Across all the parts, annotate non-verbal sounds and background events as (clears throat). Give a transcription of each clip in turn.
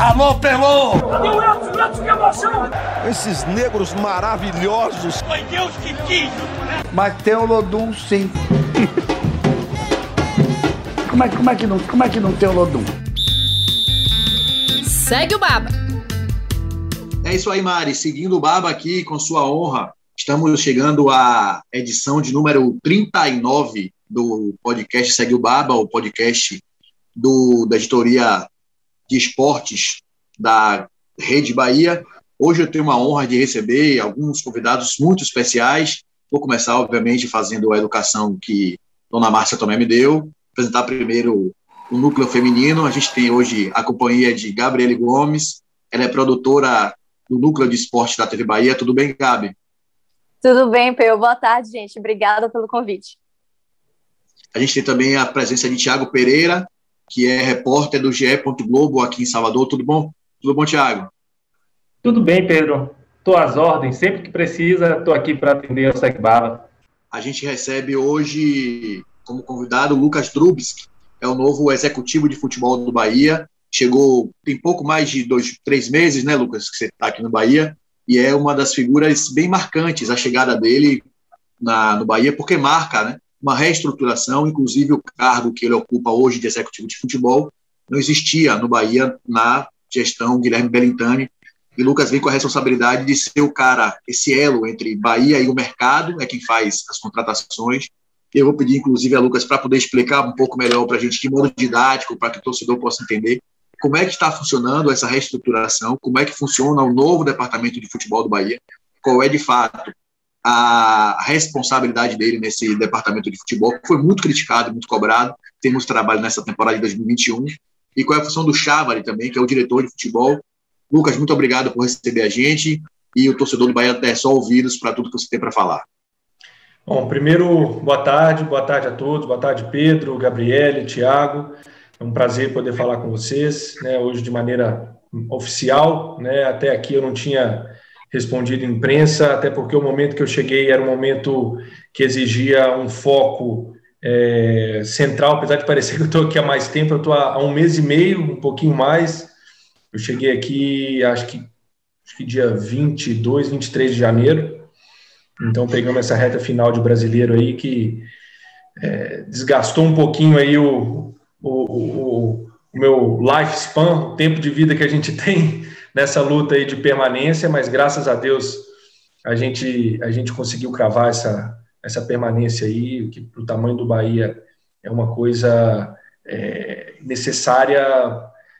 Alô, Pelô! Edson? Edson, que emoção! Esses negros maravilhosos. Foi Deus que quis! Mas tem o Lodum, sim. como, é, como, é que não, como é que não tem o Lodum? Segue o Baba. É isso aí, Mari. Seguindo o Baba aqui com sua honra, estamos chegando à edição de número 39 do podcast Segue o Baba, o podcast do, da editoria de esportes da Rede Bahia. Hoje eu tenho uma honra de receber alguns convidados muito especiais. Vou começar, obviamente, fazendo a educação que Dona Márcia Tomé me deu. Apresentar primeiro o núcleo feminino. A gente tem hoje a companhia de Gabriele Gomes. Ela é produtora do núcleo de esporte da TV Bahia. Tudo bem, Gabi? Tudo bem, Peu. Boa tarde, gente. Obrigada pelo convite. A gente tem também a presença de Tiago Pereira, que é repórter do GE. Globo aqui em Salvador. Tudo bom? Tudo bom, Tiago? Tudo bem, Pedro. Estou às ordens. Sempre que precisa, estou aqui para atender o Segbala. A gente recebe hoje como convidado o Lucas Drubski, é o novo executivo de futebol do Bahia. Chegou tem pouco mais de dois, três meses, né, Lucas, que você está aqui no Bahia, e é uma das figuras bem marcantes a chegada dele na, no Bahia, porque marca, né, uma reestruturação, inclusive o cargo que ele ocupa hoje de executivo de futebol não existia no Bahia na gestão Guilherme Bellintani, e Lucas vem com a responsabilidade de ser o cara, esse elo entre Bahia e o mercado, é quem faz as contratações. Eu vou pedir, inclusive, a Lucas para poder explicar um pouco melhor para a gente, de modo didático, para que o torcedor possa entender como é que está funcionando essa reestruturação, como é que funciona o novo departamento de futebol do Bahia, qual é, de fato, a responsabilidade dele nesse departamento de futebol, que foi muito criticado, muito cobrado. Temos trabalho nessa temporada de 2021. E qual é a função do Chávari também, que é o diretor de futebol. Lucas, muito obrigado por receber a gente. E o torcedor do Bahia é só ouvidos para tudo que você tem para falar. Bom, primeiro, boa tarde, boa tarde a todos, boa tarde, Pedro, Gabriele, Tiago. É um prazer poder falar com vocês, né, hoje de maneira oficial, né, até aqui eu não tinha respondido imprensa, até porque o momento que eu cheguei era um momento que exigia um foco é, central, apesar de parecer que eu estou aqui há mais tempo, eu estou há, há, um mês e meio, um pouquinho mais. Eu cheguei aqui, acho que, acho que dia 22, 23 de janeiro. Então pegamos essa reta final de brasileiro aí que é, desgastou um pouquinho aí o, o, o, o meu lifespan, o tempo de vida que a gente (laughs) tem nessa luta aí de permanência, mas graças a Deus a gente, a gente conseguiu cravar essa, essa permanência aí, que para o tamanho do Bahia é uma coisa é, necessária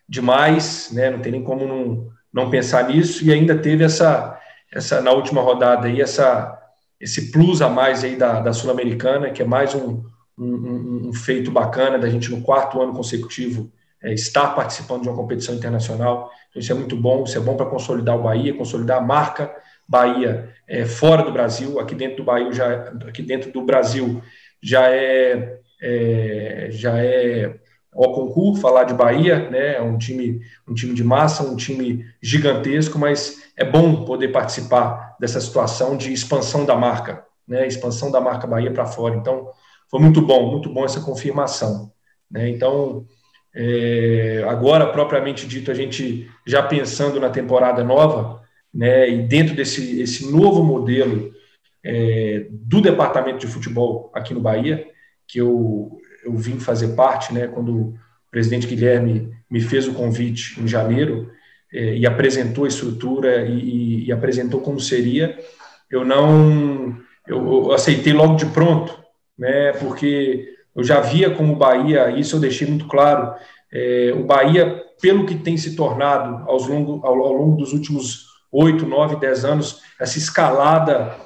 demais, né? não tem nem como não, não pensar nisso, e ainda teve essa, essa na última rodada aí, essa, esse plus a mais aí da, da Sul-Americana, que é mais um, um, um, feito bacana da gente no quarto ano consecutivo é, estar participando de uma competição internacional. Então, isso é muito bom, isso é bom para consolidar o Bahia, consolidar a marca Bahia é, fora do Brasil. Aqui dentro do Bahia já, aqui dentro do Brasil já é, é já é ao concurso falar de Bahia, né? É um time, um time de massa, um time gigantesco, mas é bom poder participar dessa situação de expansão da marca, né? Expansão da marca Bahia para fora. Então, foi muito bom, muito bom essa confirmação, né? Então, é, agora, propriamente dito, a gente já pensando na temporada nova, né, e dentro desse esse novo modelo é, do departamento de futebol aqui no Bahia, que eu, eu vim fazer parte, né, quando o presidente Guilherme me fez o convite em janeiro é, e apresentou a estrutura e, e, apresentou como seria, eu não eu, eu aceitei logo de pronto, né, porque eu já via como o Bahia, isso eu deixei muito claro, é, o Bahia, pelo que tem se tornado aos longo, ao, ao longo dos últimos oito, nove, dez anos, essa escalada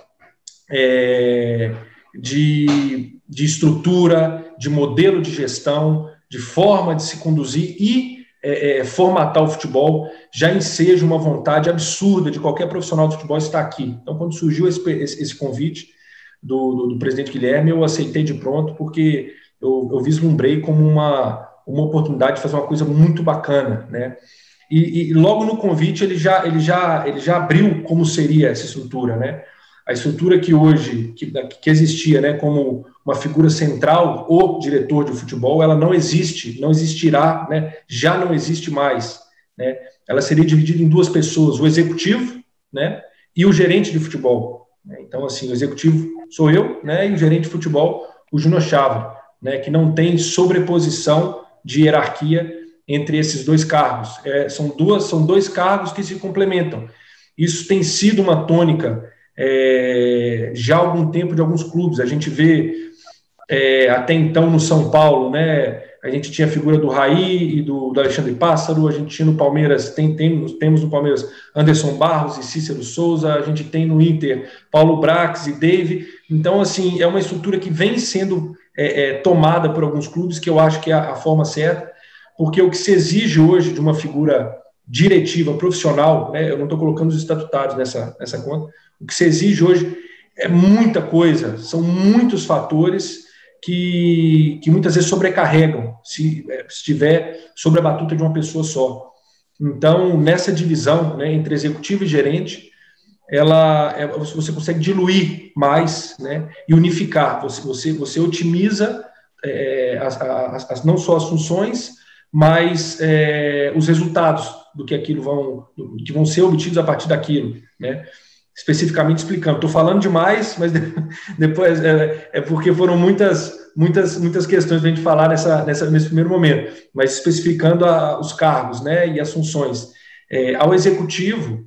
é, de, de estrutura, de modelo de gestão, de forma de se conduzir e é, é, formatar o futebol já enseja uma vontade absurda de qualquer profissional de futebol estar aqui. Então, quando surgiu esse, esse, esse convite, do, do, do, presidente Guilherme, eu aceitei de pronto, porque eu, eu vislumbrei como uma, uma oportunidade de fazer uma coisa muito bacana, né? E, e, logo no convite ele já, ele, já, ele já abriu como seria essa estrutura, né? A estrutura que hoje, que, que existia né, como uma figura central, o diretor de futebol, ela não existe, não existirá, né, já não existe mais. né, ela seria dividida em duas pessoas, o executivo né, e o gerente de futebol. Né. Então, assim, o executivo sou eu né, e o gerente de futebol, o Júnior Chávez, né, que não tem sobreposição de hierarquia entre esses dois cargos. É, são, duas, são dois cargos que se complementam. Isso tem sido uma tônica é, já há algum tempo de alguns clubes. A gente vê é, até então no São Paulo, né? A gente tinha a figura do Raí e do, do Alexandre Pássaro, a gente tinha no Palmeiras, tem, tem, temos no Palmeiras Anderson Barros e Cícero Souza, a gente tem no Inter Paulo Brax e Dave. Então, assim, é uma estrutura que vem sendo é, é, tomada por alguns clubes, que eu acho que é a, a forma certa, porque o que se exige hoje de uma figura diretiva, profissional, né, eu não estou colocando os estatutários nessa, nessa conta, o que se exige hoje é muita coisa, são muitos fatores que, que muitas vezes sobrecarregam se, é, estiver sobre a batuta de uma pessoa só. Então, nessa divisão né, entre executivo e gerente, ela, é, você consegue diluir mais né, e unificar. Você, você, você otimiza é, as, as, não só as funções, mas é, os resultados do que aquilo vão, que vão ser obtidos a partir daquilo. Né? Especificamente explicando. Estou falando demais, mas (laughs) depois é, é, porque foram muitas, muitas, muitas questões para a gente falar nessa, nessa, nesse primeiro momento, mas especificando a, os cargos né, e as funções. É, ao executivo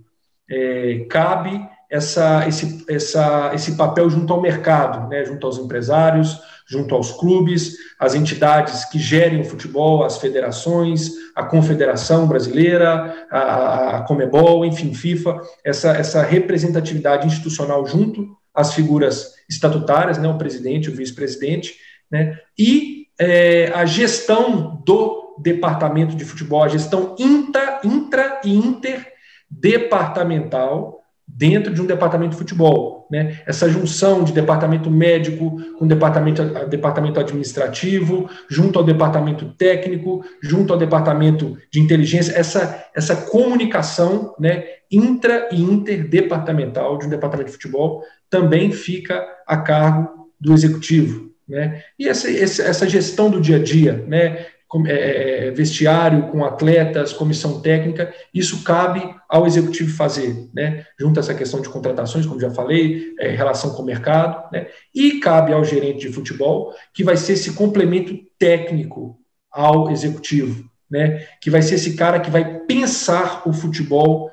é, cabe essa, esse, essa, esse papel junto ao mercado, né, junto aos empresários, junto aos clubes, as entidades que gerem o futebol, as federações, a Confederação Brasileira, a, a Comebol, enfim, FIFA, essa, essa representatividade institucional junto às figuras estatutárias, né, o presidente, o vice-presidente, né, e é, a gestão do departamento de futebol, a gestão intra, intra e interdepartamental dentro de um departamento de futebol. Né? Essa junção de departamento médico com departamento, departamento administrativo, junto ao departamento técnico, junto ao departamento de inteligência, essa, essa comunicação né, intra e interdepartamental de um departamento de futebol também fica a cargo do executivo. Né? E essa, essa gestão do dia a dia, né, é, é, vestiário com atletas, comissão técnica, isso cabe ao executivo fazer, né? Junto a essa questão de contratações, como já falei, é, relação com o mercado, né? E cabe ao gerente de futebol, que vai ser esse complemento técnico ao executivo, né? Que vai ser esse cara que vai pensar o futebol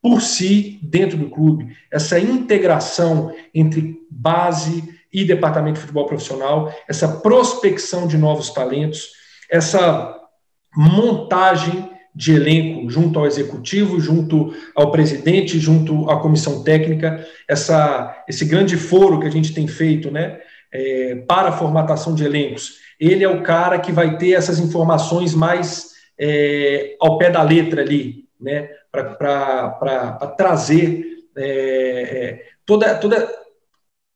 por si dentro do clube, essa integração entre base e departamento de futebol profissional, essa prospecção de novos talentos essa montagem de elenco junto ao executivo, junto ao presidente, junto à comissão técnica, essa, esse grande foro que a gente tem feito né, é, para a formatação de elencos. Ele é o cara que vai ter essas informações mais é, ao pé da letra ali, né, para trazer é, é, toda, toda,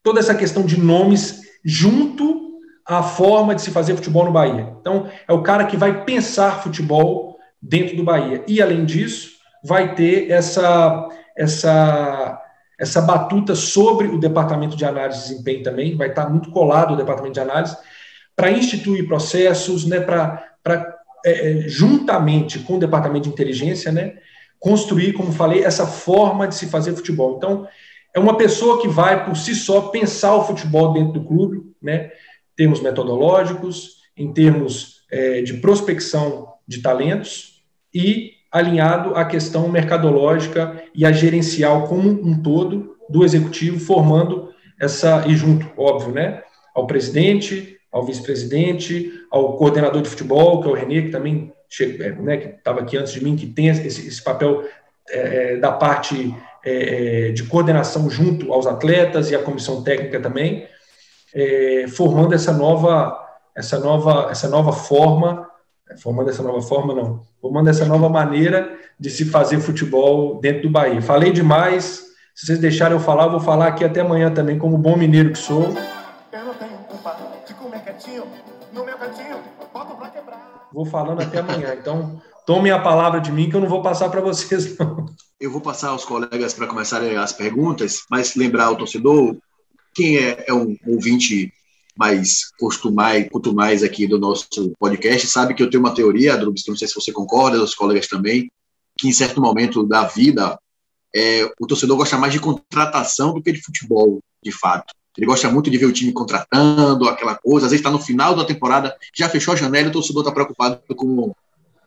toda essa questão de nomes junto a forma de se fazer futebol no Bahia. Então, é o cara que vai pensar futebol dentro do Bahia. E, além disso, vai ter essa, essa, essa batuta sobre o departamento de análise de desempenho também, vai estar muito colado o departamento de análise, para instituir processos, né, para, é, é, juntamente com o departamento de inteligência, né, construir, como falei, essa forma de se fazer futebol. Então, é uma pessoa que vai, por si só, pensar o futebol dentro do clube, né, termos metodológicos, em termos é, de prospecção de talentos e alinhado à questão mercadológica e a gerencial como um todo do executivo, formando essa, e junto, óbvio, né, ao presidente, ao vice-presidente, ao coordenador de futebol, que é o Renê, que também é, né, que estava aqui antes de mim, que tem esse, esse papel é, é, da parte é, de coordenação junto aos atletas e à comissão técnica também, é, formando essa nova, essa nova, essa nova forma, formando essa nova forma não, formando essa nova maneira de se fazer futebol dentro do Bahia. Falei demais, se vocês deixarem eu falar, eu vou falar aqui até amanhã também, como bom mineiro que sou. Eu não tenho culpa de comer quietinho, no meu cantinho, boto pra quebrar. Vou falando até amanhã, então tomem a palavra de mim que eu não vou passar para vocês não. Eu vou passar aos colegas para começarem as perguntas, mas lembrar ao torcedor quem é, é um ouvinte mais costumais, costumais aqui do nosso podcast sabe que eu tenho uma teoria, Drubs, que não sei se você concorda, os colegas também, que em certo momento da vida é, o torcedor gosta mais de contratação do que de futebol, de fato. Ele gosta muito de ver o time contratando, aquela coisa. Às vezes está no final da temporada, já fechou a janela o torcedor está preocupado com,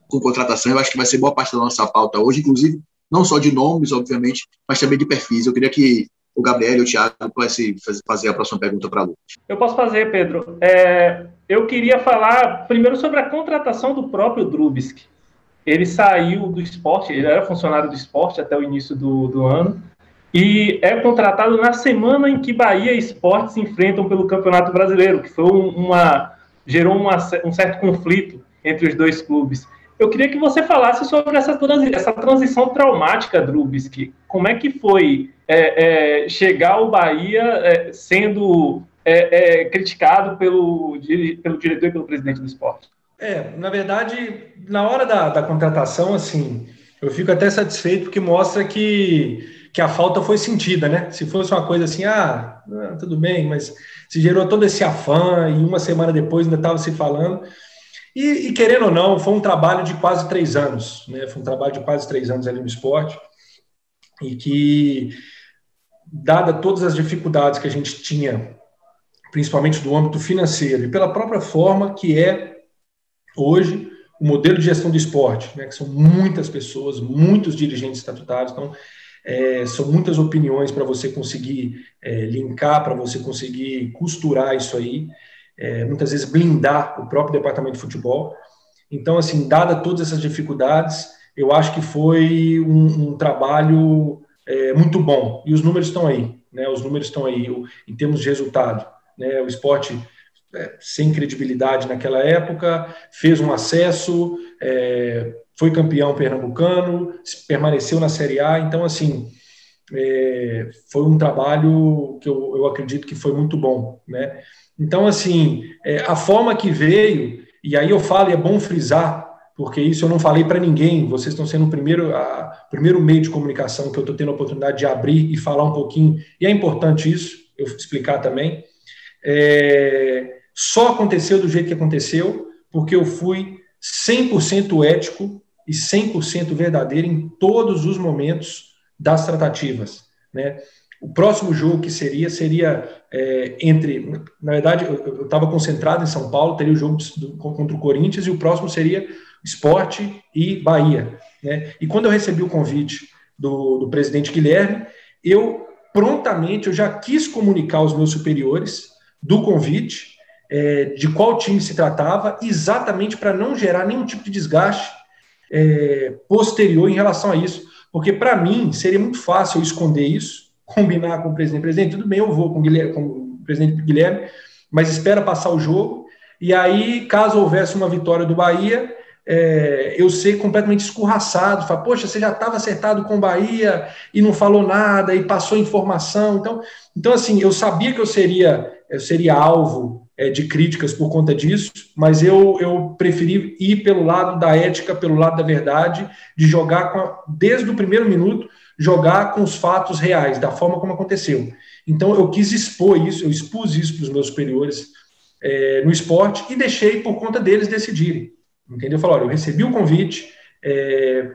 com contratação. Eu acho que vai ser boa parte da nossa pauta hoje, inclusive, não só de nomes, obviamente, mas também de perfis. Eu queria que o Gabriel e o Thiago pudessem fazer a próxima pergunta para a Lu. Eu posso fazer, Pedro. É, eu queria falar primeiro sobre a contratação do próprio Drubsky. Ele saiu do esporte, ele era funcionário do esporte até o início do, do ano, e é contratado na semana em que Bahia e Esporte se enfrentam pelo Campeonato Brasileiro, que foi uma gerou uma, um certo conflito entre os dois clubes. Eu queria que você falasse sobre essa, essa transição traumática, Drubsky. Como é que foi é, é, chegar ao Bahia é, sendo é, é, criticado pelo, pelo diretor e pelo presidente do esporte? É, na verdade, na hora da, da contratação, assim, eu fico até satisfeito porque mostra que que a falta foi sentida, né? Se fosse uma coisa assim, ah, tudo bem, mas se gerou todo esse afã e uma semana depois ainda estava se falando. E, e, querendo ou não, foi um trabalho de quase três anos, né? Foi um trabalho de quase três anos ali no esporte e que, dada todas as dificuldades que a gente tinha, principalmente do âmbito financeiro e pela própria forma que é hoje o modelo de gestão do esporte, né? Que são muitas pessoas, muitos dirigentes estatutários, então é, são muitas opiniões para você conseguir é, linkar, para você conseguir costurar isso aí, é, muitas vezes blindar o próprio departamento de futebol. Então, assim, dada todas essas dificuldades, eu acho que foi um, um trabalho é, muito bom. E os números estão aí, né? Os números estão aí o, em termos de resultado. Né? O esporte é, sem credibilidade naquela época, fez um acesso, é, foi campeão pernambucano, permaneceu na Série A, então, assim, é, foi um trabalho que eu, eu, acredito que foi muito bom, né? Então, assim, é, a forma que veio, e aí eu falo, e é bom frisar, porque isso eu não falei para ninguém, vocês estão sendo o primeiro, a, primeiro meio de comunicação que eu estou tendo a oportunidade de abrir e falar um pouquinho, e é importante isso, eu explicar também, é, só aconteceu do jeito que aconteceu, porque eu fui 100% ético e 100% verdadeira em todos os momentos das tratativas. Né? O próximo jogo que seria, seria é, entre. Na verdade, eu estava concentrado em São Paulo, teria o jogo do, contra o Corinthians, e o próximo seria Esporte e Bahia. Né? E quando eu recebi o convite do, do presidente Guilherme, eu prontamente eu já quis comunicar aos meus superiores do convite, é, de qual time se tratava, exatamente para não gerar nenhum tipo de desgaste é, posterior em relação a isso. Porque, para mim, seria muito fácil eu esconder isso, (laughs) combinar com o presidente. Presidente, tudo bem, eu vou com o, Guilherme, com o presidente Guilherme, mas espera passar o jogo. E aí, caso houvesse uma vitória do Bahia, é, eu ser completamente escorraçado, falar, poxa, você já estava acertado com Bahia e não falou nada e passou informação. Então, então assim, eu sabia que eu seria, eu seria alvo é, de críticas por conta disso, mas eu, eu preferi ir pelo lado da ética, pelo lado da verdade, de jogar a, desde o primeiro minuto, jogar com os fatos reais, da forma como aconteceu. Então eu quis expor isso, eu expus isso para os meus superiores é, no esporte e deixei por conta deles decidirem. Entendeu? Eu falei, olha, eu recebi o convite, é,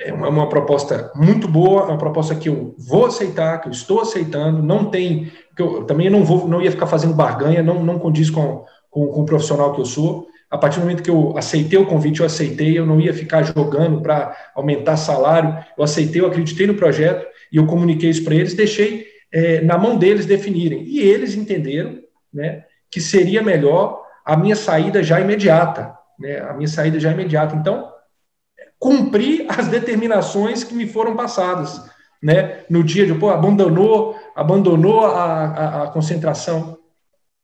é uma, uma, proposta muito boa, é uma proposta que eu vou aceitar, que eu estou aceitando, não tem, que eu também não vou, não ia ficar fazendo barganha, não, não condiz com, com, com o profissional que eu sou. A partir do momento que eu aceitei o convite, eu aceitei, eu não ia ficar jogando para aumentar salário, eu aceitei, eu acreditei no projeto e eu comuniquei isso para eles, deixei é, na mão deles definirem. E eles entenderam né, que seria melhor a minha saída já imediata, né, a minha saída já imediata. Então, cumprir as determinações que me foram passadas, né? No dia de, pô, abandonou, abandonou a, a, a concentração.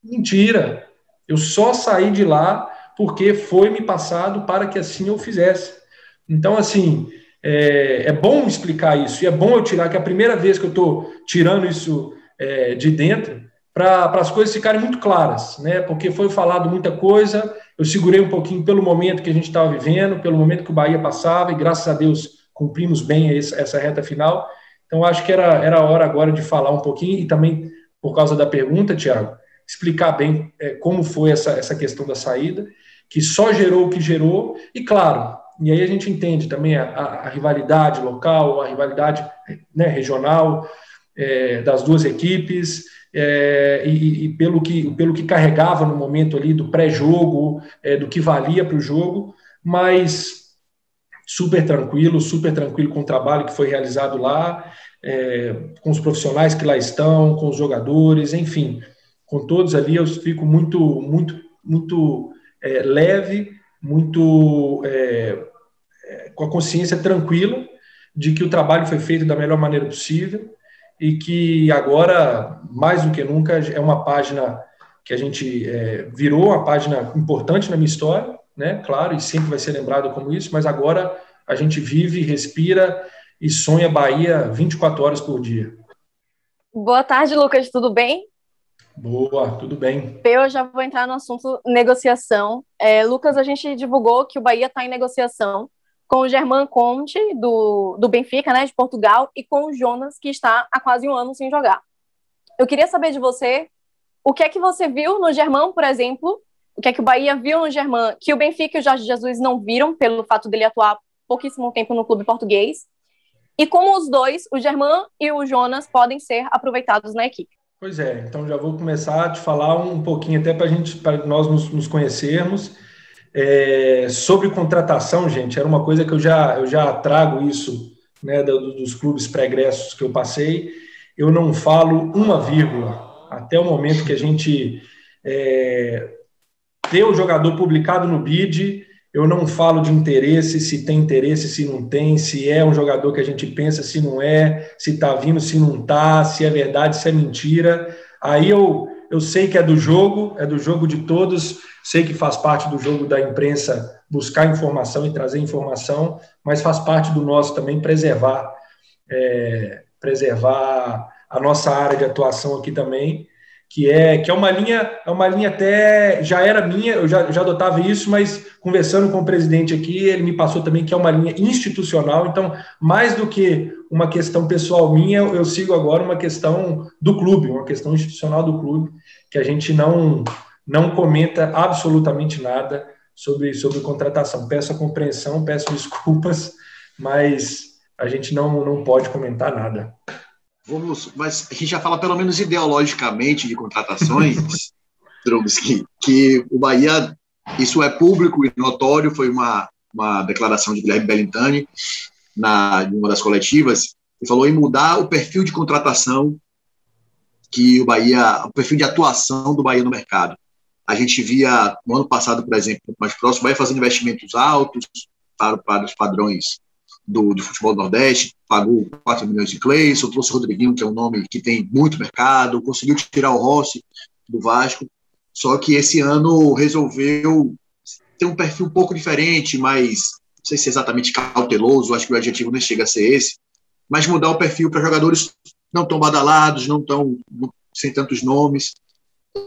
Mentira. Eu só saí de lá porque foi me passado para que assim eu fizesse. Então, assim, é, é bom explicar isso, e é bom eu tirar, que é a primeira vez que eu estou tirando isso é, de dentro, para as coisas ficarem muito claras, né? Porque foi falado muita coisa, eu segurei um pouquinho pelo momento que a gente estava vivendo, pelo momento que o Bahia passava, e graças a Deus cumprimos bem essa reta final. Então, acho que era, era a hora agora de falar um pouquinho, e também, por causa da pergunta, Tiago, explicar bem é, como foi essa, essa questão da saída, que só gerou o que gerou, e claro, e aí a gente entende também a, a, rivalidade local, a rivalidade né, regional é, das duas equipes, é, e, e, pelo, que, pelo que carregava no momento ali do pré-jogo, é, do que valia para o jogo, mas super tranquilo, super tranquilo com o trabalho que foi realizado lá, é, com os profissionais que lá estão, com os jogadores, enfim, com todos ali eu fico muito, muito, muito é, leve, muito é, é, com a consciência tranquila de que o trabalho foi feito da melhor maneira possível e que agora, mais do que nunca, é uma página que a gente é, virou uma página importante na minha história, né? Claro, e sempre vai ser lembrado como isso, mas agora a gente vive, respira e sonha Bahia 24 horas por dia. Boa tarde, Lucas, tudo bem? Boa, tudo bem. Eu já vou entrar no assunto negociação. É, Lucas, a gente divulgou que o Bahia está em negociação com o Germán Conte, do, do Benfica, né, de Portugal, e com o Jonas, que está há quase um ano sem jogar. Eu queria saber de você o que é que você viu no Germán, por exemplo, o que é que o Bahia viu no Germán, que o Benfica e o Jorge Jesus não viram, pelo fato dele atuar pouquíssimo tempo no clube português, e como os dois, o Germán e o Jonas, podem ser aproveitados na equipe. Pois é, então já vou começar a te falar um pouquinho até para gente, para nós nos, nos conhecermos é, sobre contratação, gente, era uma coisa que eu já, eu já trago isso né, dos clubes pregressos que eu passei. Eu não falo uma vírgula até o momento que a gente é, ter o jogador publicado no BID. Eu não falo de interesse, se tem interesse, se não tem, se é um jogador que a gente pensa, se não é, se está vindo, se não está, se é verdade, se é mentira. Aí eu, eu sei que é do jogo, é do jogo de todos, sei que faz parte do jogo da imprensa buscar informação e trazer informação, mas faz parte do nosso também preservar, é, preservar a nossa área de atuação aqui também, que é que é uma linha, é uma linha até já era minha, eu já, já adotava isso, mas conversando com o presidente aqui, ele me passou também que é uma linha institucional, então mais do que uma questão pessoal minha, eu sigo agora uma questão do clube, uma questão institucional do clube, que a gente não, não comenta absolutamente nada sobre, sobre contratação. Peço a compreensão, peço desculpas, mas a gente não, não pode comentar nada. Vamos, mas a gente já fala pelo menos ideologicamente de contratações, (laughs) Drumski, que o Bahia, isso é público e notório, foi uma, uma declaração de Guilherme Bellintani na, em uma das coletivas, ele falou em mudar o perfil de contratação que o Bahia, o perfil de atuação do Bahia no mercado. A gente via no ano passado, por exemplo, mais próximo, o Bahia fazendo investimentos altos para, para os padrões do, do futebol do Nordeste, pagou 4 milhões de Cleison, trouxe o Rodriguinho, que é um nome que tem muito mercado, conseguiu tirar o Rossi do Vasco, só que esse ano resolveu ter um perfil um pouco diferente, mais, não sei se é exatamente cauteloso, acho que o adjetivo nem chega a ser esse, mas mudar o perfil para jogadores não tão badalados, não tão sem tantos nomes.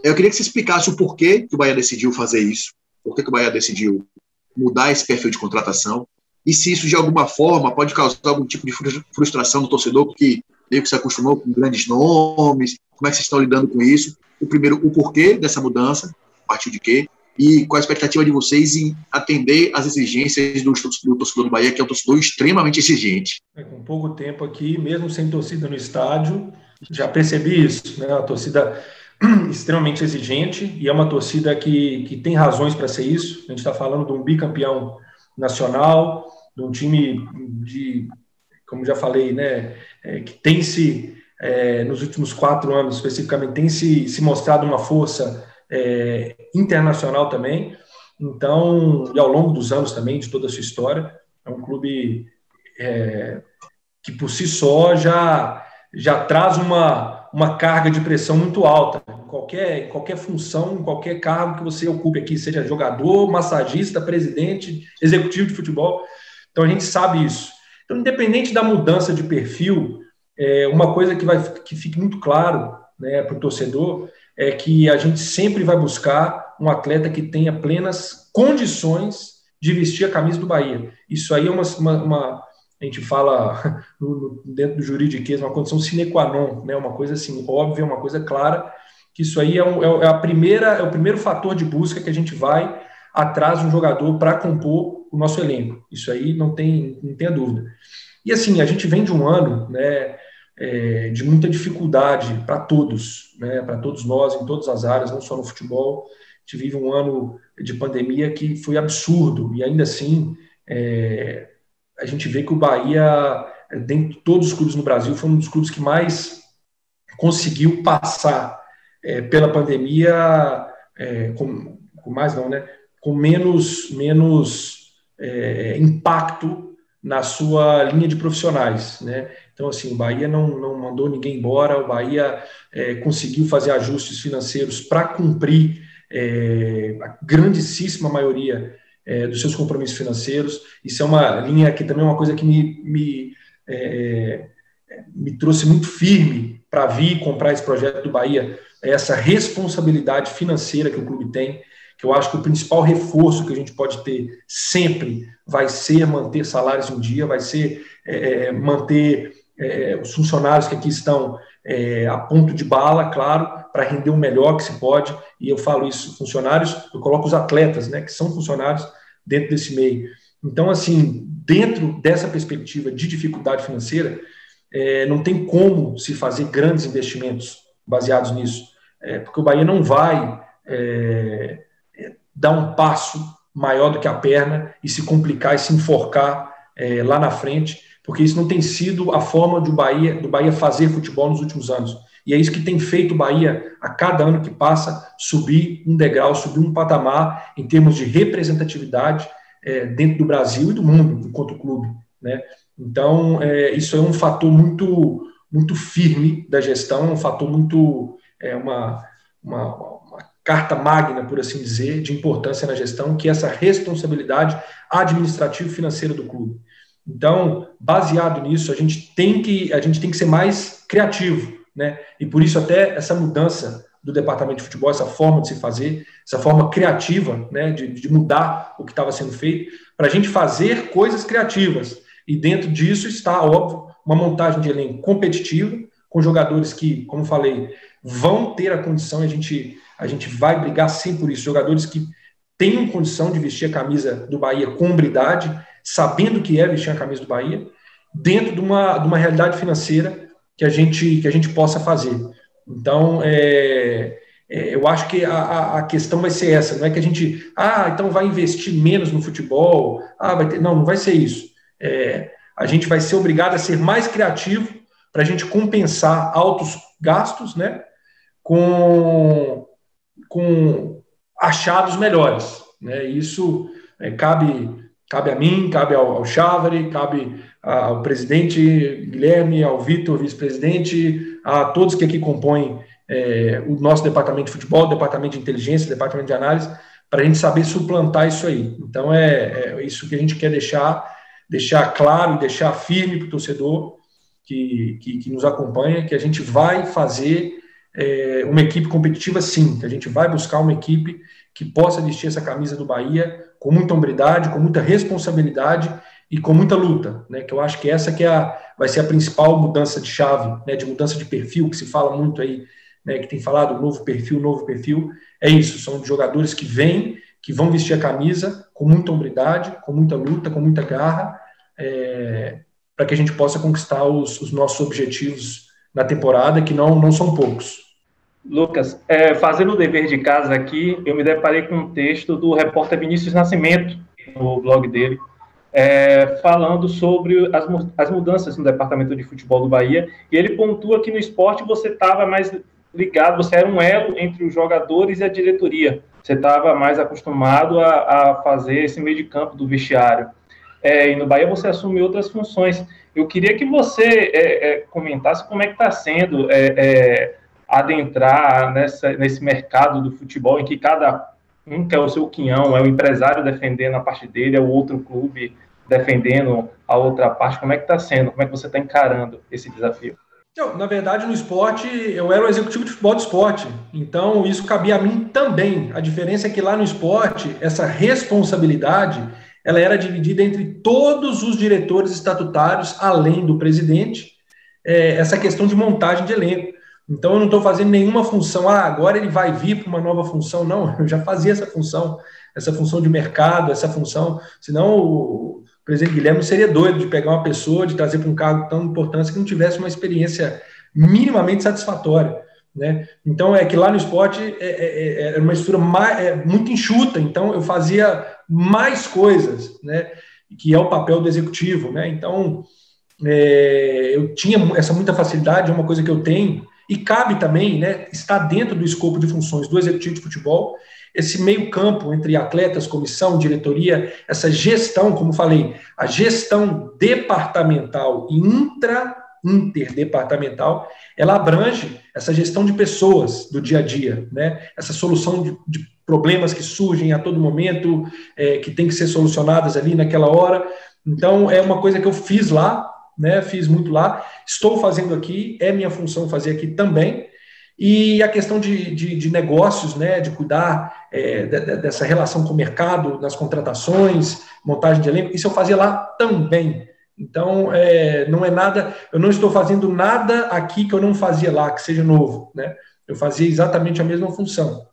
Eu queria que você explicasse o porquê que o Bahia decidiu fazer isso, por que o Bahia decidiu mudar esse perfil de contratação, e se isso de alguma forma pode causar algum tipo de frustração no torcedor, porque meio que se acostumou com grandes nomes, como é que vocês estão lidando com isso? O primeiro, o porquê dessa mudança, a partir de quê? E qual a expectativa de vocês em atender às exigências do, do torcedor do Bahia, que é um torcedor extremamente exigente? É, com pouco tempo aqui, mesmo sem torcida no estádio, já percebi isso, né? A torcida (clears throat) extremamente exigente e é uma torcida que, que tem razões para ser isso. A gente está falando de um bicampeão nacional, de um time de, como já falei, né, é, que tem se, é, nos últimos quatro anos especificamente, tem se, se mostrado uma força é, internacional também. Então, e ao longo dos anos também, de toda a sua história, é um clube é, que por si só já, já traz uma, uma carga de pressão muito alta. Em qualquer, qualquer função, qualquer cargo que você ocupe aqui, seja jogador, massagista, presidente, executivo de futebol. Então a gente sabe isso. Então, independente da mudança de perfil, é, uma coisa que, vai, que fique muito claro né, para o torcedor é que a gente sempre vai buscar um atleta que tenha plenas condições de vestir a camisa do Bahia. Isso aí é uma, uma, uma a gente fala (laughs) no, dentro do juridiquês, uma condição sine qua non, né, uma coisa assim óbvia, uma coisa clara, que isso aí é, um, é, é a primeira, é o primeiro fator de busca que a gente vai atrás de um jogador para compor o nosso elenco. Isso aí não tem, não tem dúvida. E assim, a gente vem de um ano né, é, de muita dificuldade para todos, né, para todos nós, em todas as áreas, não só no futebol. A gente vive um ano de pandemia que foi absurdo, e ainda assim é, a gente vê que o Bahia, dentro de todos os clubes no Brasil, foi um dos clubes que mais conseguiu passar é, pela pandemia é, com, com, mais não, né? Com menos, menos é, impacto na sua linha de profissionais, né? Então, assim, o Bahia não, não mandou ninguém embora, o Bahia é, conseguiu fazer ajustes financeiros para cumprir é, a grandíssima maioria é, dos seus compromissos financeiros. Isso é uma linha que também é uma coisa que me, me, é, me trouxe muito firme para vir comprar esse projeto do Bahia, é essa responsabilidade financeira que o clube tem, que eu acho que o principal reforço que a gente pode ter sempre vai ser manter salários em dia, vai ser é, manter é, os funcionários que aqui estão é, a ponto de bala, claro, para render o melhor que se pode, e eu falo isso, funcionários, eu coloco os atletas, né, que são funcionários dentro desse meio. Então, assim, dentro dessa perspectiva de dificuldade financeira, é, não tem como se fazer grandes investimentos baseados nisso, é, porque o Bahia não vai é, dar um passo maior do que a perna e se complicar e se enforcar é, lá na frente porque isso não tem sido a forma do Bahia, do Bahia fazer futebol nos últimos anos. E é isso que tem feito o Bahia, a cada ano que passa, subir um degrau, subir um patamar em termos de representatividade é, dentro do Brasil e do mundo, enquanto clube. Né? Então, é, isso é um fator muito, muito firme da gestão, um fator muito. É, uma, uma, carta magna, por assim dizer, de importância na gestão, que é essa responsabilidade administrativa e financeira do clube. Então, baseado nisso, a gente tem que a gente tem que ser mais criativo, né? E por isso até essa mudança do departamento de futebol, essa forma de se fazer, essa forma criativa, né, de, de mudar o que estava sendo feito, para a gente fazer coisas criativas. E dentro disso está, óbvio, uma montagem de elenco competitiva, com jogadores que, como falei, vão ter a condição, a gente, a gente vai brigar sim por isso, jogadores que tenham condição de vestir a camisa do Bahia com hombridade, sabendo que é vestir a camisa do Bahia, dentro de uma, de uma realidade financeira que a gente, que a gente possa fazer. Então, é, é, eu acho que a, a questão vai ser essa, não é que a gente, ah, então vai investir menos no futebol, ah, vai ter, não, não vai ser isso. É, a gente vai ser obrigado a ser mais criativo para a gente compensar altos gastos, né, com, com achados melhores, né, isso é, cabe Cabe a mim, cabe ao, ao Chávari, cabe ao presidente Guilherme, ao Vitor, vice-presidente, a todos que aqui compõem é, o nosso departamento de futebol, departamento de inteligência, departamento de análise, para a gente saber suplantar isso aí. Então é, é, isso que a gente quer deixar, deixar claro e deixar firme para o torcedor que, que, que, nos acompanha, que a gente vai fazer é, uma equipe competitiva sim, a gente vai buscar uma equipe que possa vestir essa camisa do Bahia com muita hombridade, com muita responsabilidade e com muita luta, né? Que eu acho que essa que é a, vai ser a principal mudança de chave, né? De mudança de perfil que se fala muito aí, né? Que tem falado novo perfil, novo perfil. É isso, são jogadores que vêm, que vão vestir a camisa com muita hombridade, com muita luta, com muita garra, é, para que a gente possa conquistar os, os nossos objetivos na temporada, que não, não são poucos. Lucas, é, fazendo o dever de casa aqui, eu me deparei com um texto do repórter Vinícius Nascimento, no blog dele, é, falando sobre as, as mudanças no departamento de futebol do Bahia, e ele pontua que no esporte você estava mais ligado, você era um elo entre os jogadores e a diretoria, você estava mais acostumado a, a, fazer esse meio de campo do vestiário. É, e no Bahia você assume outras funções. Eu queria que você é, é comentasse como é que está sendo é, é, adentrar nessa, nesse mercado do futebol em que cada um quer o seu quinhão, é o empresário defendendo a parte dele, é o outro clube defendendo a outra parte. Como é que está sendo? Como é que você está encarando esse desafio? Eu, na verdade, no esporte, eu era o executivo de futebol do esporte, então isso cabia a mim também. A diferença é que lá no esporte, essa responsabilidade ela era dividida entre todos os diretores estatutários, além do presidente, é, essa questão de montagem de elenco. Então eu não estou fazendo nenhuma função, ah, agora ele vai vir para uma nova função. Não, (laughs) eu já fazia essa função essa função de mercado, essa função, senão o presidente Guilherme seria doido de pegar uma pessoa, de trazer para um cargo tão importante que não tivesse uma experiência minimamente satisfatória. Né? Então, é que lá no esporte é, é, é, é uma estrutura mais, é, muito enxuta, então eu fazia mais coisas, né? que é o papel do executivo. Né? Então, é, eu tinha essa muita facilidade, é uma coisa que eu tenho, e cabe também, né, está dentro do escopo de funções do executivo de futebol, esse meio campo entre atletas, comissão, diretoria, essa gestão, como falei, a gestão departamental e intra interdepartamental, ela abrange essa gestão de pessoas do dia a dia, né? essa solução de, de problemas que surgem a todo momento, é, que tem que ser solucionadas ali naquela hora. Então, é uma coisa que eu fiz lá, né? fiz muito lá, estou fazendo aqui, é minha função fazer aqui também, e a questão de, de, de negócios, né, de cuidar é, de, dessa relação com o mercado, nas contratações, montagem de elenco, isso eu fazia lá também. Então, é, não é nada, eu não estou fazendo nada aqui que eu não fazia lá, que seja novo, né? Eu fazia exatamente a mesma função.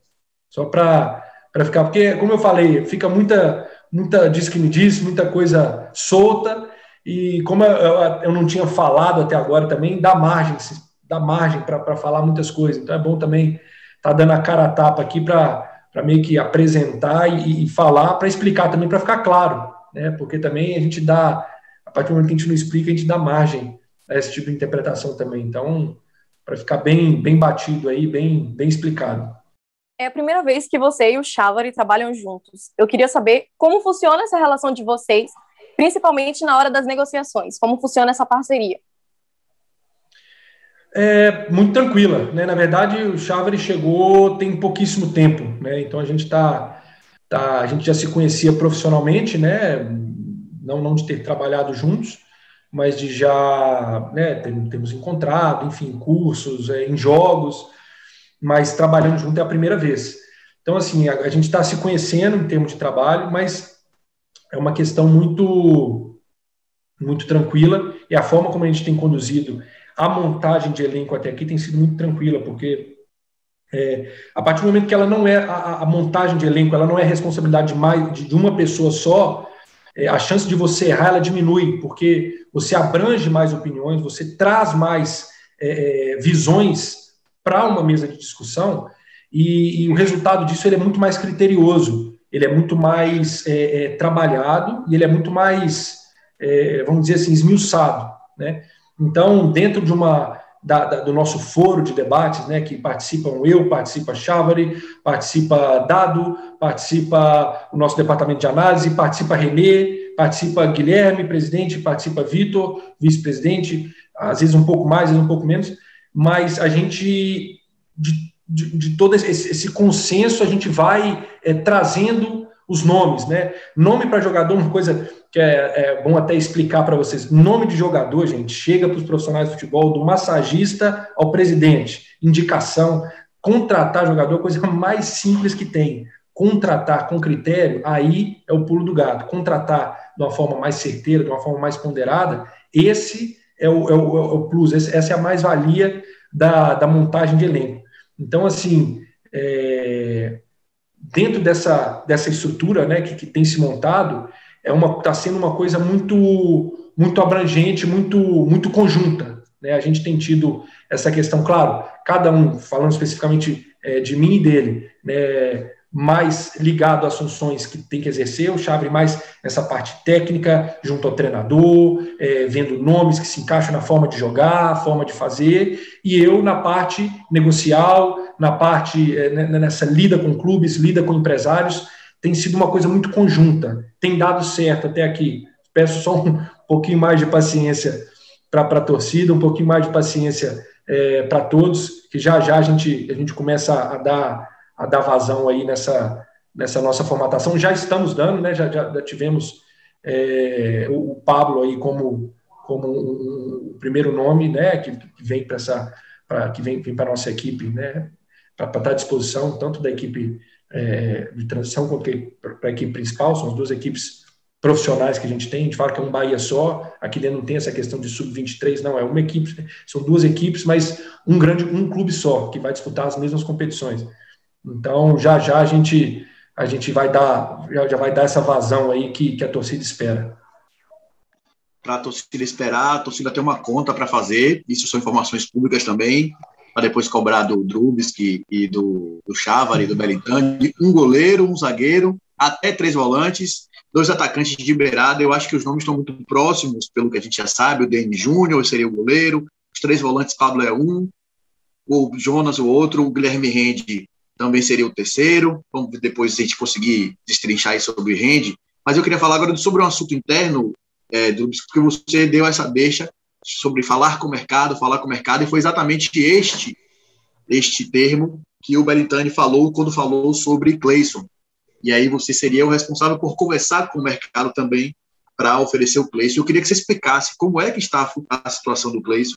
Só para ficar, porque, como eu falei, fica muita, muita diz que me diz, muita coisa solta, e como eu, eu não tinha falado até agora também, dá margem, dá margem para falar muitas coisas. Então é bom também estar tá dando a cara a tapa aqui para meio que apresentar e, e falar, para explicar também, para ficar claro, né? Porque também a gente dá partir do momento que a gente não explica, a gente dá margem a esse tipo de interpretação também. Então, para ficar bem, bem batido aí, bem, bem explicado. É a primeira vez que você e o Chavari trabalham juntos. Eu queria saber como funciona essa relação de vocês, principalmente na hora das negociações. Como funciona essa parceria? É muito tranquila, né? Na verdade, o Chavari chegou tem pouquíssimo tempo, né? Então a gente tá, tá, a gente já se conhecia profissionalmente, né? Não, não de ter trabalhado juntos, mas de já né, temos encontrado, enfim, cursos, é, em jogos, mas trabalhando junto é a primeira vez. Então, assim, a, a gente está se conhecendo em termos de trabalho, mas é uma questão muito, muito tranquila e a forma como a gente tem conduzido a montagem de elenco até aqui tem sido muito tranquila, porque é, a partir do momento que ela não é a, a, montagem de elenco, ela não é responsabilidade de mais de, uma pessoa só, a chance de você errar ela diminui, porque você abrange mais opiniões, você traz mais é, é visões para uma mesa de discussão e, e, o resultado disso é muito mais criterioso, ele é muito mais é, é, trabalhado e ele é muito mais, é, vamos dizer assim, esmiuçado. Né? Então, dentro de uma da, da, do nosso foro de debates, né, que participam eu, participa Chávari, participa Dado, participa o nosso departamento de análise, participa Renê, participa Guilherme, presidente, participa Vitor, vice-presidente, às vezes um pouco mais, às vezes um pouco menos, mas a gente, de, de, de todo esse, esse, consenso, a gente vai é, trazendo os nomes, né? Nome para jogador, uma coisa que é, é bom até explicar para vocês. Nome de jogador, gente, chega para os profissionais de futebol, do massagista ao presidente. Indicação, contratar jogador, coisa mais simples que tem. Contratar com critério, aí é o pulo do gato. Contratar de uma forma mais certeira, de uma forma mais ponderada, esse é o, é o, é o plus, essa é a mais-valia da, da montagem de elenco. Então, assim, é, dentro dessa, dessa estrutura né, que, que tem se montado, é uma está sendo uma coisa muito muito abrangente, muito muito conjunta. Né? A gente tem tido essa questão, claro, cada um falando especificamente é, de mim e dele, né, mais ligado às funções que tem que exercer, o Chabre mais nessa parte técnica, junto ao treinador, é, vendo nomes que se encaixam na forma de jogar, forma de fazer, e eu na parte negocial, na parte é, nessa lida com clubes, lida com empresários, tem sido uma coisa muito conjunta, tem dado certo até aqui. Peço só um pouquinho mais de paciência para a torcida, um pouquinho mais de paciência é, para todos, que já já a gente, a gente começa a dar, a dar vazão aí nessa, nessa nossa formatação. Já estamos dando, né? já, já, já tivemos é, o Pablo aí como, como um, um primeiro nome, né? que, que vem para essa pra, que vem, vem para a nossa equipe, né? para estar à disposição tanto da equipe é, de transição para a equipe principal, são as duas equipes profissionais que a gente tem, a gente fala que é um Bahia só, aqui dentro não tem essa questão de sub-23, não, é uma equipe, são duas equipes, mas um grande, um clube só, que vai disputar as mesmas competições. Então, já já a gente a gente vai dar, já, já vai dar essa vazão aí que, que a torcida espera. Para a torcida esperar, a torcida tem uma conta para fazer, isso são informações públicas também, para depois cobrar do Drubski e do, do Chávari do Belintani, um goleiro, um zagueiro, até três volantes, dois atacantes de beirada. Eu acho que os nomes estão muito próximos, pelo que a gente já sabe. O Dani Júnior seria o goleiro, os três volantes, Pablo é um, o Jonas o outro, o Guilherme Rende também seria o terceiro. Vamos depois a gente conseguir destrinchar sobre Rende. Mas eu queria falar agora sobre um assunto interno, é, porque você deu essa deixa sobre falar com o mercado, falar com o mercado, e foi exatamente este este termo que o Belintani falou quando falou sobre Clayson. E aí você seria o responsável por conversar com o mercado também para oferecer o Clayson. Eu queria que você explicasse como é que está a situação do Clayson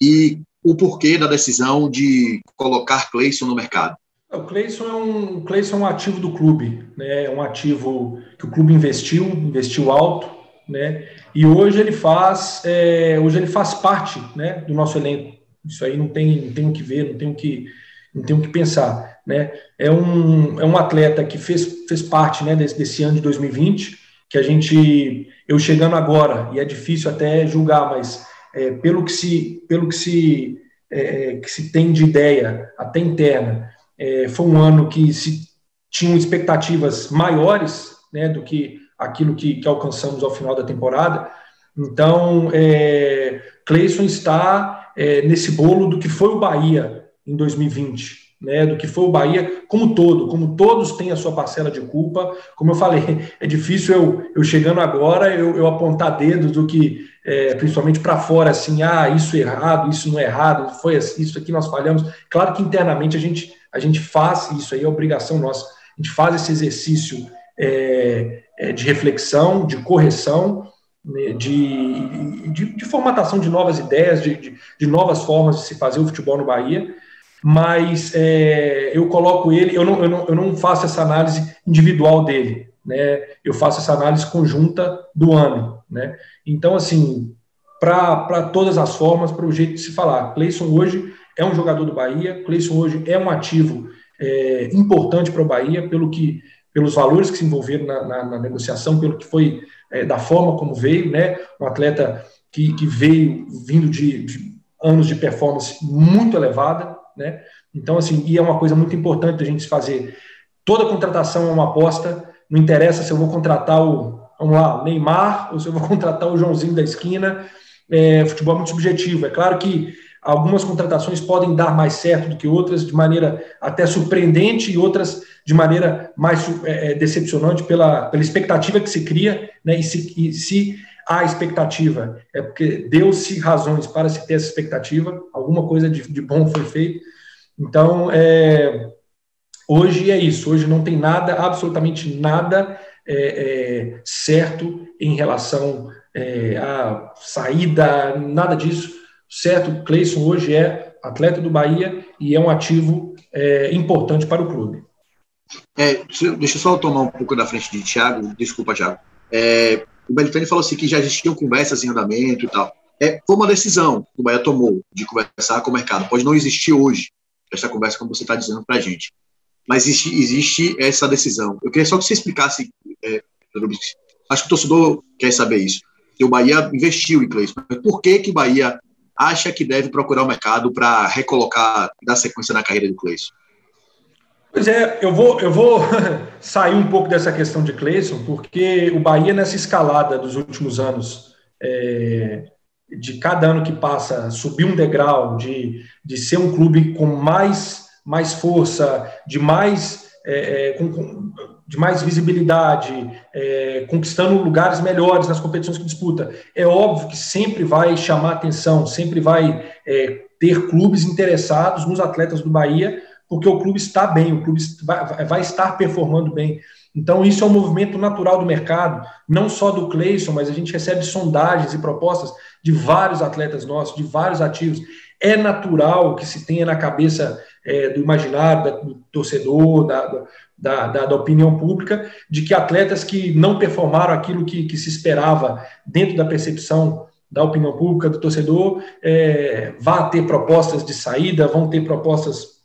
e o porquê da decisão de colocar Clayson no mercado. O Clayson é um, o é um ativo do clube, né? É um ativo que o clube investiu, investiu alto, né? E hoje ele faz, é, hoje ele faz parte, né, do nosso elenco. Isso aí não tem, não tem o que ver, não tem o que, não tem o que pensar, né? É um, é um atleta que fez, fez parte, né, desse, desse ano de 2020, que a gente, eu chegando agora e é difícil até julgar, mas é, pelo que se, pelo que se, é, que se tem de ideia até interna é, foi um ano que se tinham expectativas maiores né, do que aquilo que, que alcançamos ao final da temporada. Então, é, Cleison está é, nesse bolo do que foi o Bahia em 2020, né, do que foi o Bahia como todo, como todos têm a sua parcela de culpa. Como eu falei, (laughs) é difícil eu, eu chegando agora eu, eu apontar dedos do que, é, principalmente para fora, assim, ah, isso é errado, isso não é errado, foi isso aqui nós falhamos. Claro que internamente a gente a gente faz isso aí, é obrigação nossa, a gente faz esse exercício é, é, de reflexão, de correção, né, de, de, de, formatação de novas ideias, de, de, de, novas formas de se fazer o futebol no Bahia, mas é, eu coloco ele, eu não, eu, não, eu não faço essa análise individual dele, né? eu faço essa análise conjunta do ano. Né? Então, assim, para todas as formas, para o jeito de se falar, Cleison hoje é um jogador do Bahia. Cleison hoje é um ativo é, importante para o Bahia, pelo que, pelos valores que se envolveram na, na, na negociação, pelo que foi é, da forma como veio, né? Um atleta que, que veio vindo de, de, anos de performance muito elevada, né? Então, assim, e é uma coisa muito importante a gente fazer. Toda contratação é uma aposta. Não interessa se eu vou contratar o, vamos lá, Neymar ou (laughs) se eu vou contratar o Joãozinho da esquina. É, futebol é muito subjetivo. É claro que Algumas contratações podem dar mais certo do que outras, de maneira até surpreendente, e outras de maneira mais é, é, decepcionante pela, pela expectativa que se cria, né? E se, e se há expectativa, é porque deu-se razões para se ter essa expectativa, alguma coisa de, de bom foi feito. Então, é, hoje é isso, hoje não tem nada, absolutamente nada é, é, certo em relação é, à saída, nada disso certo? Cleison hoje é atleta do Bahia e é um ativo é, importante para o clube. É, deixa eu só tomar um pouco da frente de Thiago, desculpa, Thiago. É, o Beltrani falou assim que já existiam conversas em andamento e tal. Foi uma decisão que o Bahia tomou de conversar com o mercado. Pode não existir hoje essa conversa, como você está dizendo para a gente. Mas existe, existe, essa decisão. Eu queria só que você explicasse, é, acho que o torcedor quer saber isso. O Bahia investiu em Cleison. Por que, que o Bahia acha que deve procurar o mercado para recolocar, dar sequência na carreira do Cleison? Pois é, eu vou, eu vou (laughs) sair um pouco dessa questão de Cleison, porque o Bahia, nessa escalada dos últimos anos, é, de cada ano que passa, subir um degrau, de, de ser um clube com mais, mais força, de mais. É, é com, com, de mais visibilidade, é, conquistando lugares melhores nas competições que disputa. É óbvio que sempre vai chamar atenção, sempre vai é, ter clubes interessados nos atletas do Bahia, porque o clube está bem, o clube vai, vai, estar performando bem. Então, isso é um movimento natural do mercado, não só do Cleison, mas a gente recebe sondagens e propostas de vários atletas nossos, de vários ativos. É natural que se tenha na cabeça é, do imaginário do torcedor, da, da, da, da, opinião pública, de que atletas que não performaram aquilo que, que se esperava dentro da percepção da opinião pública, do torcedor, é, vá ter propostas de saída, vão ter propostas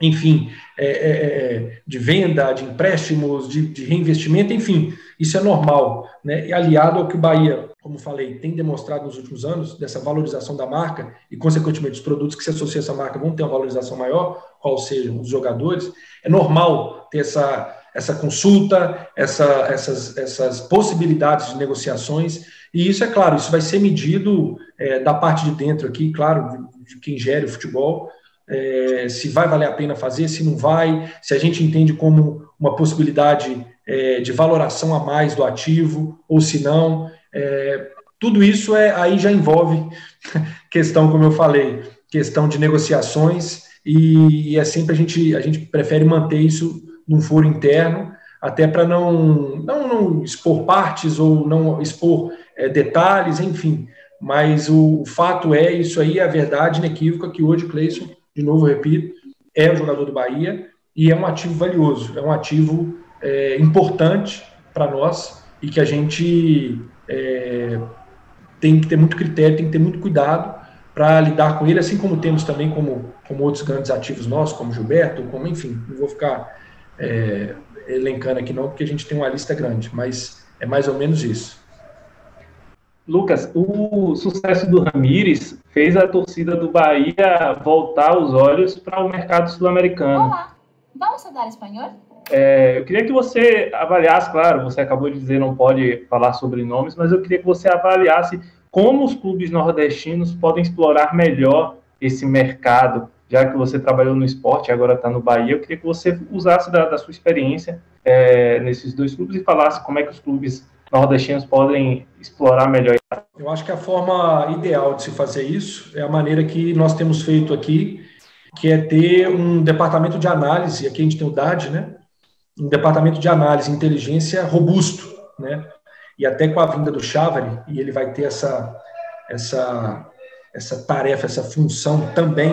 enfim, é, é, é, de venda, de empréstimos, de, de, reinvestimento, enfim, isso é normal, né? E aliado ao que o Bahia, como falei, tem demonstrado nos últimos anos, dessa valorização da marca e, consequentemente, os produtos que se associam a essa marca vão ter uma valorização maior, qual sejam os jogadores, é normal ter essa, essa consulta, essa, essas, essas possibilidades de negociações, e isso é claro, isso vai ser medido é, da parte de dentro aqui, claro, de, quem gere o futebol, é, se vai valer a pena fazer, se não vai, se a gente entende como uma possibilidade é, de valoração a mais do ativo, ou se não. É, tudo isso é, aí já envolve (laughs) questão, como eu falei, questão de negociações, e, e é sempre a gente, a gente prefere manter isso num foro interno, até para não, não, não expor partes ou não expor é, detalhes, enfim. Mas o, o, fato é, isso aí é a verdade inequívoca que hoje o Cleison de novo repito, é o jogador do Bahia e é um ativo valioso, é um ativo é, importante para nós e que a gente é, tem que ter muito critério, tem que ter muito cuidado para lidar com ele, assim como temos também como, como outros grandes ativos nossos, como Gilberto, como enfim, não vou ficar é, elencando aqui não, porque a gente tem uma lista grande, mas é mais ou menos isso. Lucas, o sucesso do Ramires fez a torcida do Bahia voltar os olhos para o mercado sul-americano. Vamos falar espanhol? É, eu queria que você avaliasse, claro, você acabou de dizer não pode falar sobre nomes, mas eu queria que você avaliasse como os clubes nordestinos podem explorar melhor esse mercado, já que você trabalhou no esporte e agora está no Bahia, eu queria que você usasse da, da sua experiência é, nesses dois clubes e falasse como é que os clubes nordestinos podem explorar melhor. Eu acho que a forma ideal de se fazer isso é a maneira que nós temos feito aqui, que é ter um departamento de análise, aqui a gente tem o DAD, né? Um departamento de análise e inteligência robusto, né? E até com a vinda do Chavari, e ele vai ter essa, essa, essa tarefa, essa função também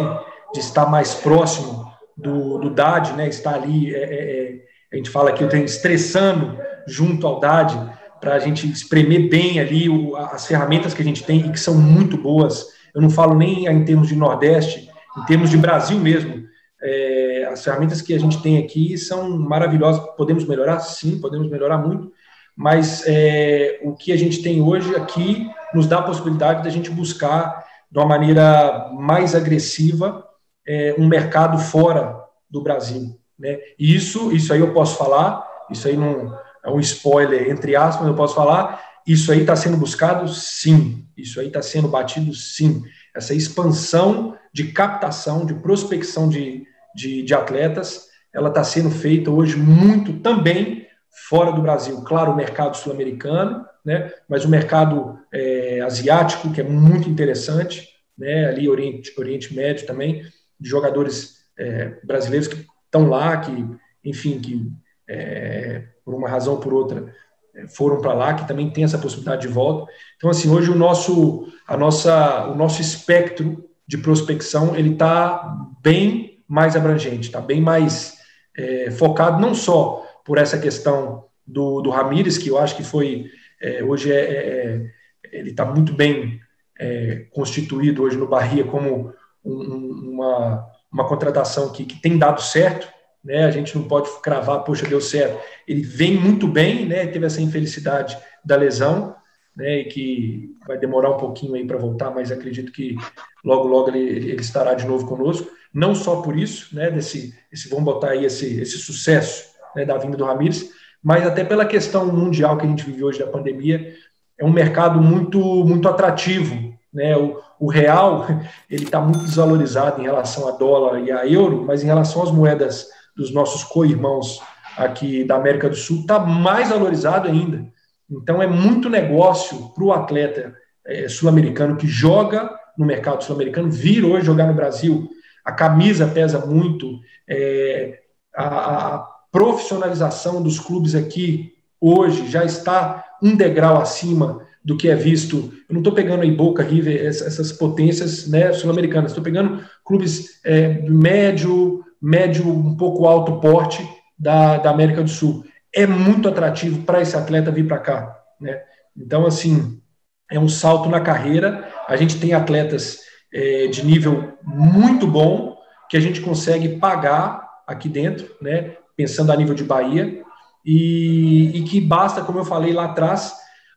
de estar mais próximo do, do DAD, né? Estar ali, é, é, é a gente fala que eu tenho estressando junto ao DAD, para a gente espremer bem ali o, as ferramentas que a gente tem e que são muito boas. Eu não falo nem em termos de Nordeste, em termos de Brasil mesmo. É, as ferramentas que a gente tem aqui são maravilhosas. Podemos melhorar? Sim, podemos melhorar muito. Mas é, o que a gente tem hoje aqui nos dá a possibilidade de a gente buscar de uma maneira mais agressiva é, um mercado fora do Brasil. Né? E isso, isso aí eu posso falar, isso aí não é um spoiler, entre aspas, eu posso falar, isso aí está sendo buscado? Sim. Isso aí está sendo batido? Sim. Essa expansão de captação, de prospecção de, de, de atletas, ela está sendo feita hoje muito também fora do Brasil. Claro, o mercado sul-americano, né, mas o mercado é, asiático, que é muito interessante, né, ali Oriente, Oriente Médio também, de jogadores é, brasileiros que estão lá, que, enfim, que é, por uma razão ou por outra, é, foram para lá, que também tem essa possibilidade de volta. Então, assim, hoje o nosso, a nossa, o nosso espectro de prospecção ele está bem mais abrangente, está bem mais é, focado não só por essa questão do, do Ramires, que eu acho que foi é, hoje é, é, é ele está muito bem é, constituído hoje no Bahia como um, uma, uma contratação que, que tem dado certo, né? A gente não pode cravar, poxa, deu certo. Ele vem muito bem, né? Teve essa infelicidade da lesão, né? E que vai demorar um pouquinho aí para voltar, mas acredito que logo, logo ele, ele, estará de novo conosco. Não só por isso, né? Desse, esse, vamos botar aí esse, esse sucesso né, da vinda do Ramires, mas até pela questão mundial que a gente vive hoje da pandemia, é um mercado muito, muito atrativo, né? O, o real (laughs) ele está muito desvalorizado em relação a dólar e a euro, mas em relação às moedas dos nossos co-irmãos aqui da América do Sul está mais valorizado ainda. Então é muito negócio para o atleta é, sul-americano que joga no mercado sul-americano vir hoje jogar no Brasil. A camisa pesa muito, é, a, a profissionalização dos clubes aqui hoje já está um degrau acima do que é visto. Eu não estou pegando aí Boca River, essas potências né, sul-americanas, estou pegando clubes é, médio, médio, um pouco alto porte da, da América do Sul. É muito atrativo para esse atleta vir para cá. Né? Então, assim, é um salto na carreira. A gente tem atletas é, de nível muito bom que a gente consegue pagar aqui dentro, né, pensando a nível de Bahia, e, e que basta, como eu falei lá atrás,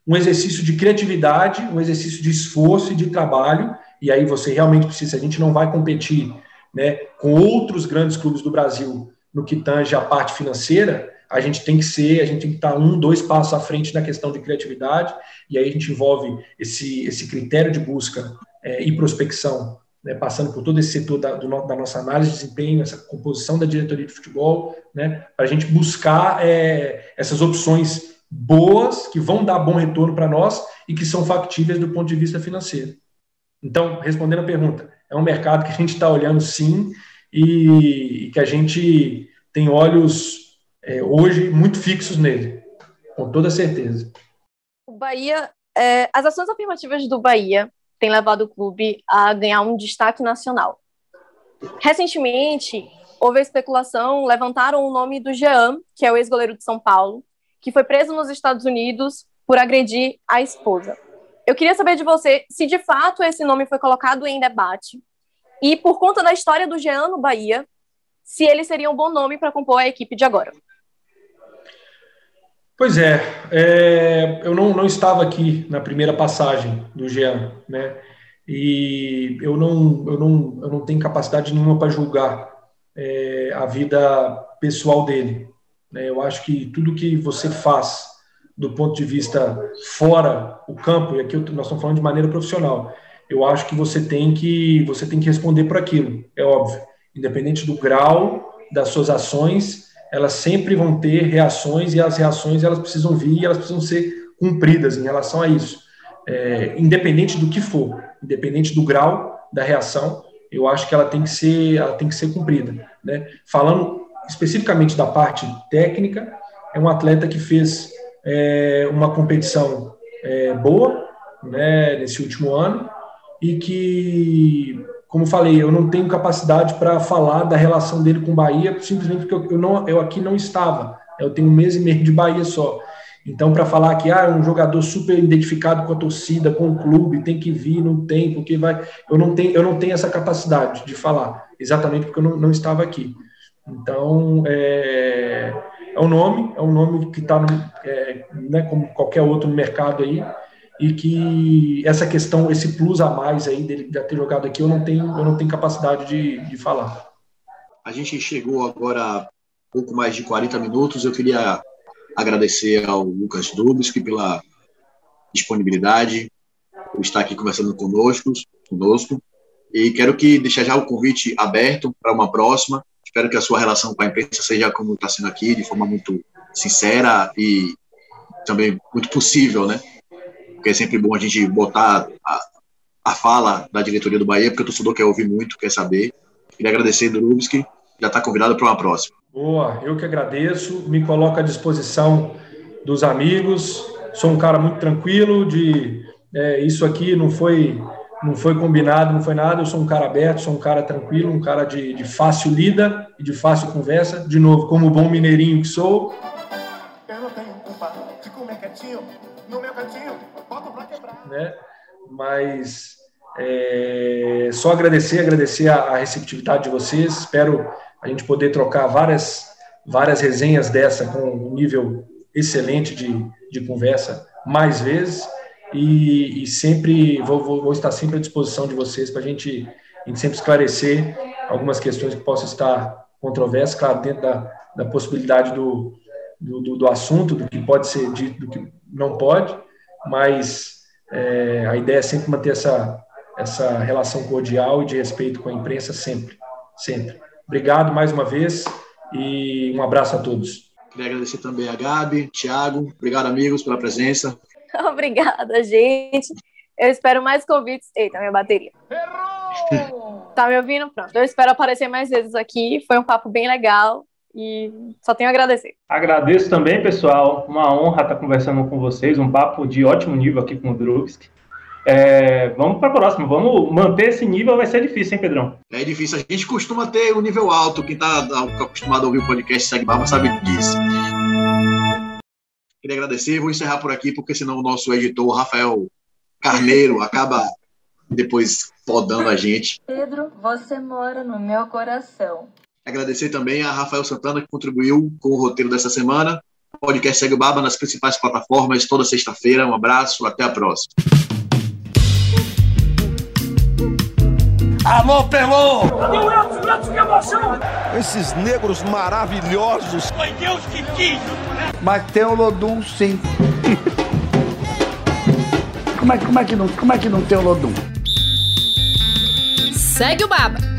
um exercício de criatividade, um exercício de esforço e de trabalho, e aí você realmente precisa, a gente não vai competir né, com outros grandes clubes do Brasil no que tange a parte financeira, a gente tem que ser, a gente tem que estar um, dois passos à frente na questão de criatividade, e aí a gente envolve esse, esse critério de busca é, e prospecção, né, passando por todo esse setor da, do, da, nossa análise de desempenho, essa composição da diretoria de futebol, né, para a gente buscar é, essas opções boas, que vão dar bom retorno para nós e que são factíveis do ponto de vista financeiro. Então, respondendo a pergunta, é um mercado que a gente está olhando sim e, e, que a gente tem olhos é, hoje muito fixos nele, com toda certeza. O Bahia, é, as ações afirmativas do Bahia têm levado o clube a ganhar um destaque nacional. Recentemente, houve a especulação, levantaram o nome do Jean, que é o ex-goleiro de São Paulo, que foi preso nos Estados Unidos por agredir a esposa. Eu queria saber de você se de fato esse nome foi colocado em debate e, por conta da história do Jean no Bahia, se ele seria um bom nome para compor a equipe de agora. Pois é, é, eu não, não estava aqui na primeira passagem do Jean, né? E eu não, eu não, eu não tenho capacidade nenhuma para julgar é, a vida pessoal dele. Né? Eu acho que tudo que você faz do ponto de vista fora o campo, e aqui nós estamos falando de maneira profissional, eu acho que você tem que você tem que responder por aquilo, é óbvio. Independente do grau das suas ações, elas sempre vão ter reações e as reações elas precisam vir e elas precisam ser cumpridas em relação a isso. É, independente do que for, independente do grau da reação, eu acho que ela tem que ser, ela tem que ser cumprida. Né? Falando especificamente da parte técnica, é um atleta que fez é, uma competição é, boa né, nesse último ano e que, como falei, eu não tenho capacidade para falar da relação dele com Bahia, simplesmente porque eu, não, eu aqui não estava. Eu tenho um mês e meio de Bahia só. Então, para falar que ah, é um jogador super identificado com a torcida, com o clube, tem que vir, não tem, porque vai. Eu não tenho, eu não tenho essa capacidade de falar, exatamente porque eu não, não estava aqui. Então, é, é um nome, é um nome que está, é, né, como qualquer outro mercado aí, e que essa questão, esse plus a mais aí dele de ter jogado aqui, eu não tenho, eu não tenho capacidade de, de falar. A gente chegou agora a pouco mais de 40 minutos. Eu queria agradecer ao Lucas Dubski pela disponibilidade, por estar aqui conversando conosco, conosco. E quero que deixar já o convite aberto para uma próxima. Espero que a sua relação com a imprensa seja como está sendo aqui, de forma muito sincera e também muito possível, né? Porque é sempre bom a gente botar a, a fala da diretoria do Bahia, porque o torcedor quer ouvir muito, quer saber. Queria agradecer, Drubski, já está convidado para uma próxima. Boa, eu que agradeço, me coloco à disposição dos amigos. Sou um cara muito tranquilo, de é, isso aqui não foi não foi combinado, não foi nada. Eu sou um cara aberto, sou um cara tranquilo, um cara de, de fácil lida e de fácil conversa. De novo, como bom mineirinho que sou. Eu não tenho culpa de comer quietinho no meu cantinho. Né? Mas é, só agradecer, agradecer a, a receptividade de vocês. Espero a gente poder trocar várias, várias resenhas dessa com um nível excelente de, de conversa mais vezes e, e sempre vou, vou, vou, estar sempre à disposição de vocês para a gente, sempre esclarecer algumas questões que possam estar controversas, claro, dentro da, da possibilidade do, do, do, assunto, do que pode ser dito, do que não pode, mas é, a ideia é sempre manter essa, essa relação cordial e de respeito com a imprensa sempre, sempre. Obrigado mais uma vez e um abraço a todos. Queria agradecer também a Gabi, Thiago, obrigado amigos pela presença. (laughs) Obrigada, gente. Eu espero mais convites. Eita, minha bateria. Errou! tá me ouvindo? Pronto. Eu espero aparecer mais vezes aqui. Foi um papo bem legal e só tenho a agradecer. Agradeço também, pessoal. Uma honra estar conversando com vocês. Um papo de ótimo nível aqui com o Drubski. É, vamos para a próxima. Vamos manter esse nível, vai ser difícil, hein, Pedrão? É difícil. A gente costuma ter um nível alto. Quem está acostumado a ouvir o podcast Segue Barba sabe disso. Queria agradecer, vou encerrar por aqui, porque senão o nosso editor, Rafael Carneiro, acaba depois podando a gente. Pedro, você mora no meu coração. Agradecer também a Rafael Santana, que contribuiu com o roteiro dessa semana. O podcast Segue o Baba nas principais plataformas toda sexta-feira. Um abraço, até a próxima. Alô, Pelô! Esses negros maravilhosos. Foi Deus que quis! Mas tem o Lodum, sim. (laughs) como, é, como, é que não, como é que não tem o Lodum? Segue o Baba.